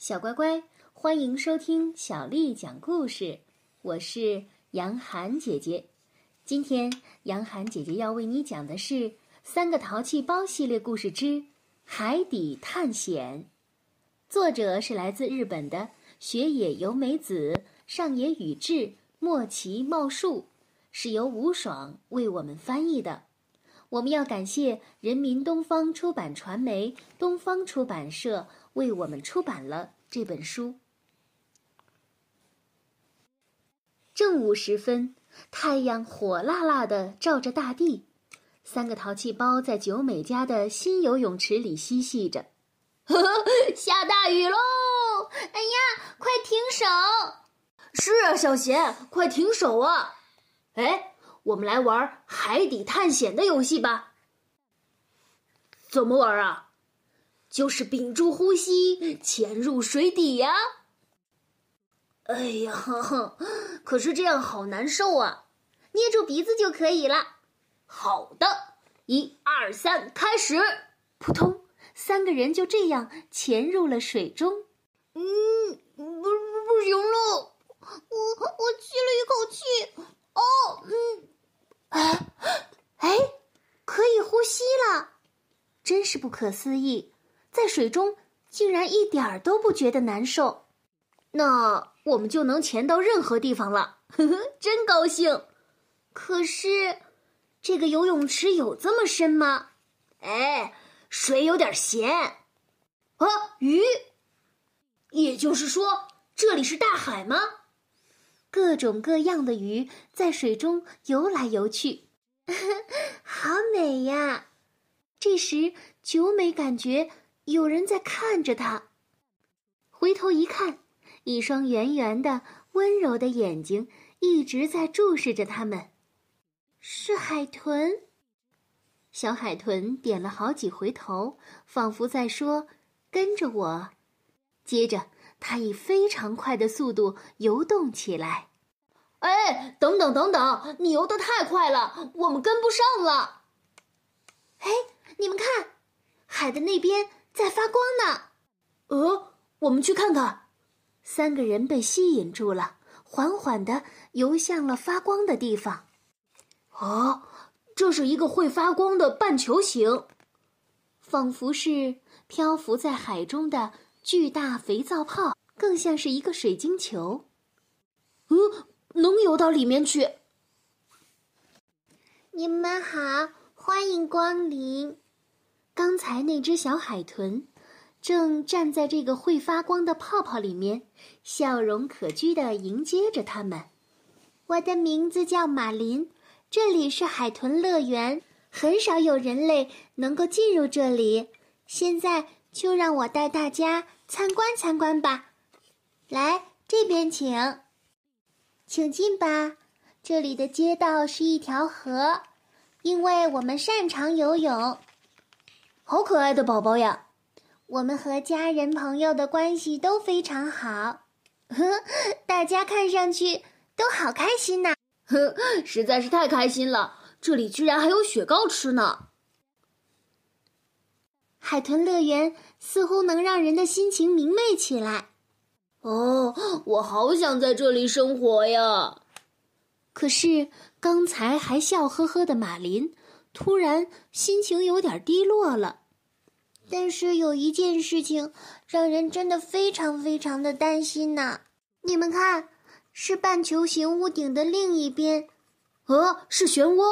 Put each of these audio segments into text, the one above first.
小乖乖，欢迎收听小丽讲故事。我是杨涵姐姐。今天杨涵姐姐要为你讲的是《三个淘气包》系列故事之《海底探险》。作者是来自日本的雪野由美子、上野宇治、莫奇茂树，是由吴爽为我们翻译的。我们要感谢人民东方出版传媒、东方出版社。为我们出版了这本书。正午时分，太阳火辣辣的照着大地，三个淘气包在九美家的新游泳池里嬉戏着。下大雨喽！哎呀，快停手！是啊，小贤，快停手啊！哎，我们来玩海底探险的游戏吧。怎么玩啊？就是屏住呼吸，潜入水底呀！哎呀，可是这样好难受啊！捏住鼻子就可以了。好的，一二三，开始！扑通，三个人就这样潜入了水中。嗯，不不不行了，我我吸了一口气。哦，嗯，哎哎，可以呼吸了，真是不可思议。在水中竟然一点儿都不觉得难受，那我们就能潜到任何地方了，呵呵，真高兴。可是，这个游泳池有这么深吗？哎，水有点咸。啊，鱼？也就是说，这里是大海吗？各种各样的鱼在水中游来游去，好美呀！这时，九美感觉。有人在看着他，回头一看，一双圆圆的、温柔的眼睛一直在注视着他们。是海豚。小海豚点了好几回头，仿佛在说：“跟着我。”接着，它以非常快的速度游动起来。哎，等等等等，你游得太快了，我们跟不上了。哎，你们看，海的那边。在发光呢，呃，我们去看看。三个人被吸引住了，缓缓的游向了发光的地方。哦，这是一个会发光的半球形，仿佛是漂浮在海中的巨大肥皂泡，更像是一个水晶球。嗯，能游到里面去。你们好，欢迎光临。刚才那只小海豚，正站在这个会发光的泡泡里面，笑容可掬的迎接着他们。我的名字叫马林，这里是海豚乐园，很少有人类能够进入这里。现在就让我带大家参观参观吧。来，这边请，请进吧。这里的街道是一条河，因为我们擅长游泳。好可爱的宝宝呀！我们和家人朋友的关系都非常好，呵，大家看上去都好开心呐！呵，实在是太开心了，这里居然还有雪糕吃呢！海豚乐园似乎能让人的心情明媚起来。哦，我好想在这里生活呀！可是刚才还笑呵呵的马林，突然心情有点低落了。但是有一件事情让人真的非常非常的担心呐！你们看，是半球形屋顶的另一边，呃，是漩涡。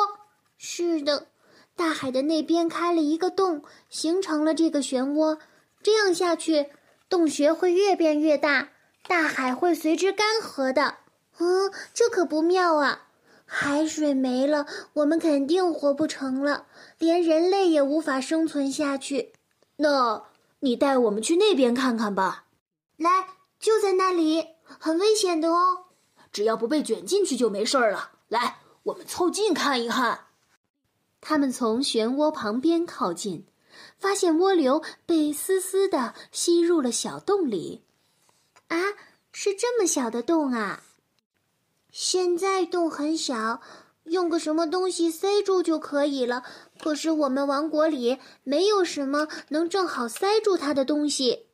是的，大海的那边开了一个洞，形成了这个漩涡。这样下去，洞穴会越变越大，大海会随之干涸的。嗯，这可不妙啊！海水没了，我们肯定活不成了，连人类也无法生存下去。那你带我们去那边看看吧。来，就在那里，很危险的哦。只要不被卷进去就没事了。来，我们凑近看一看。他们从漩涡旁边靠近，发现涡流被丝丝的吸入了小洞里。啊，是这么小的洞啊！现在洞很小。用个什么东西塞住就可以了。可是我们王国里没有什么能正好塞住它的东西。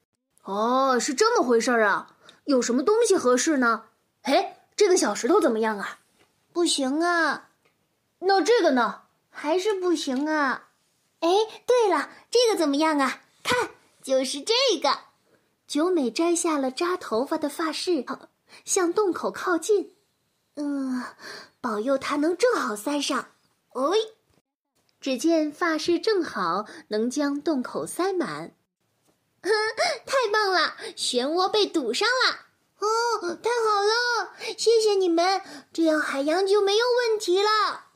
哦，是这么回事儿啊！有什么东西合适呢？哎，这个小石头怎么样啊？不行啊。那这个呢？还是不行啊。哎，对了，这个怎么样啊？看，就是这个。九美摘下了扎头发的发饰，向洞口靠近。嗯，保佑它能正好塞上。哎，只见发饰正好能将洞口塞满。太棒了！漩涡被堵上了。哦，太好了！谢谢你们，这样海洋就没有问题了。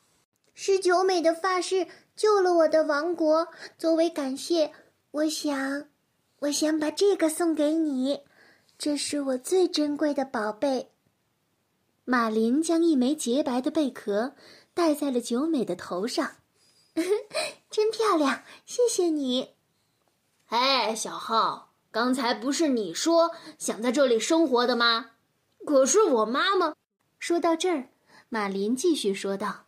是九美的发饰救了我的王国，作为感谢，我想，我想把这个送给你，这是我最珍贵的宝贝。马林将一枚洁白的贝壳戴在了九美的头上，真漂亮！谢谢你。哎，小浩，刚才不是你说想在这里生活的吗？可是我妈妈……说到这儿，马林继续说道：“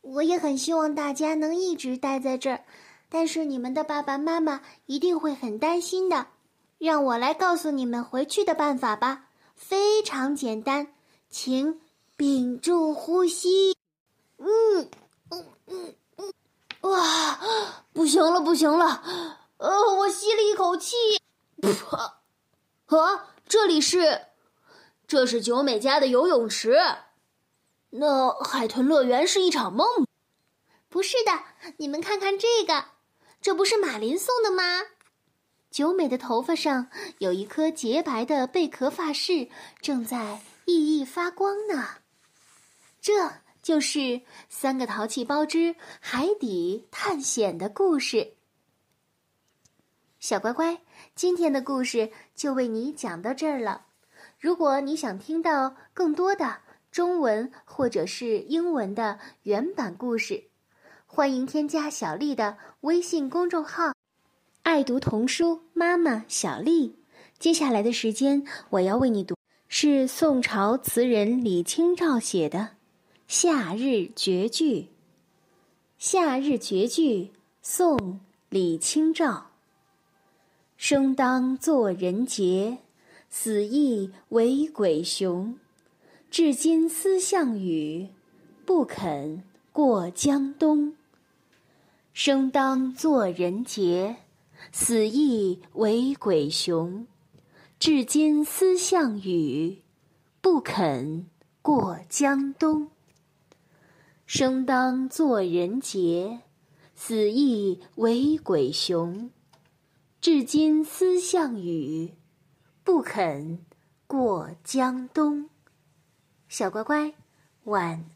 我也很希望大家能一直待在这儿，但是你们的爸爸妈妈一定会很担心的。让我来告诉你们回去的办法吧，非常简单，请屏住呼吸。嗯嗯嗯嗯，哇，不行了，不行了。”呃，我吸了一口气。啊，这里是，这是九美家的游泳池。那海豚乐园是一场梦？不是的，你们看看这个，这不是马林送的吗？九美的头发上有一颗洁白的贝壳发饰，正在熠熠发光呢。这就是三个淘气包之海底探险的故事。小乖乖，今天的故事就为你讲到这儿了。如果你想听到更多的中文或者是英文的原版故事，欢迎添加小丽的微信公众号“爱读童书妈妈小丽”。接下来的时间，我要为你读是宋朝词人李清照写的《夏日绝句》。《夏日绝句》宋·李清照。生当作人杰，死亦为鬼雄。至今思项羽，不肯过江东。生当作人杰，死亦为鬼雄。至今思项羽，不肯过江东。生当作人杰，死亦为鬼雄。至今思项羽，不肯过江东。小乖乖，晚安。